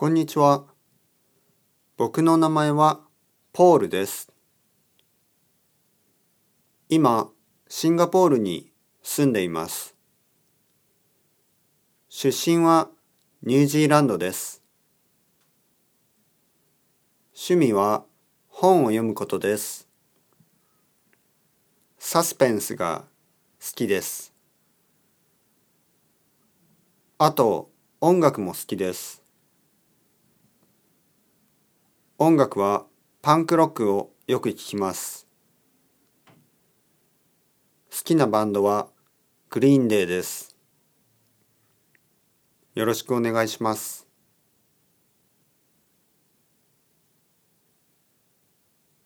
こんにちは。僕の名前はポールです。今、シンガポールに住んでいます。出身はニュージーランドです。趣味は本を読むことです。サスペンスが好きです。あと、音楽も好きです。音楽はパンクロックをよく聴きます。好きなバンドはグリーンデーです。よろしくお願いします。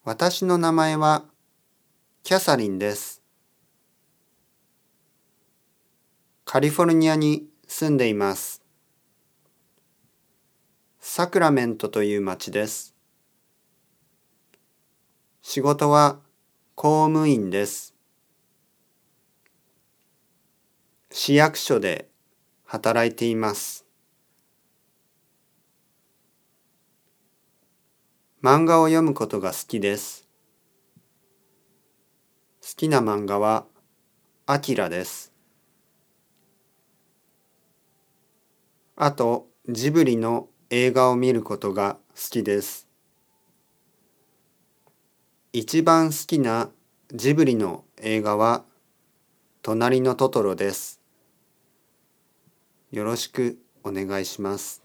私の名前はキャサリンです。カリフォルニアに住んでいます。サクラメントという町です。仕事は公務員です。市役所で働いています。漫画を読むことが好きです。好きな漫画はアキラです。あとジブリの映画を見ることが好きです。一番好きなジブリの映画は隣のトトロです。よろしくお願いします。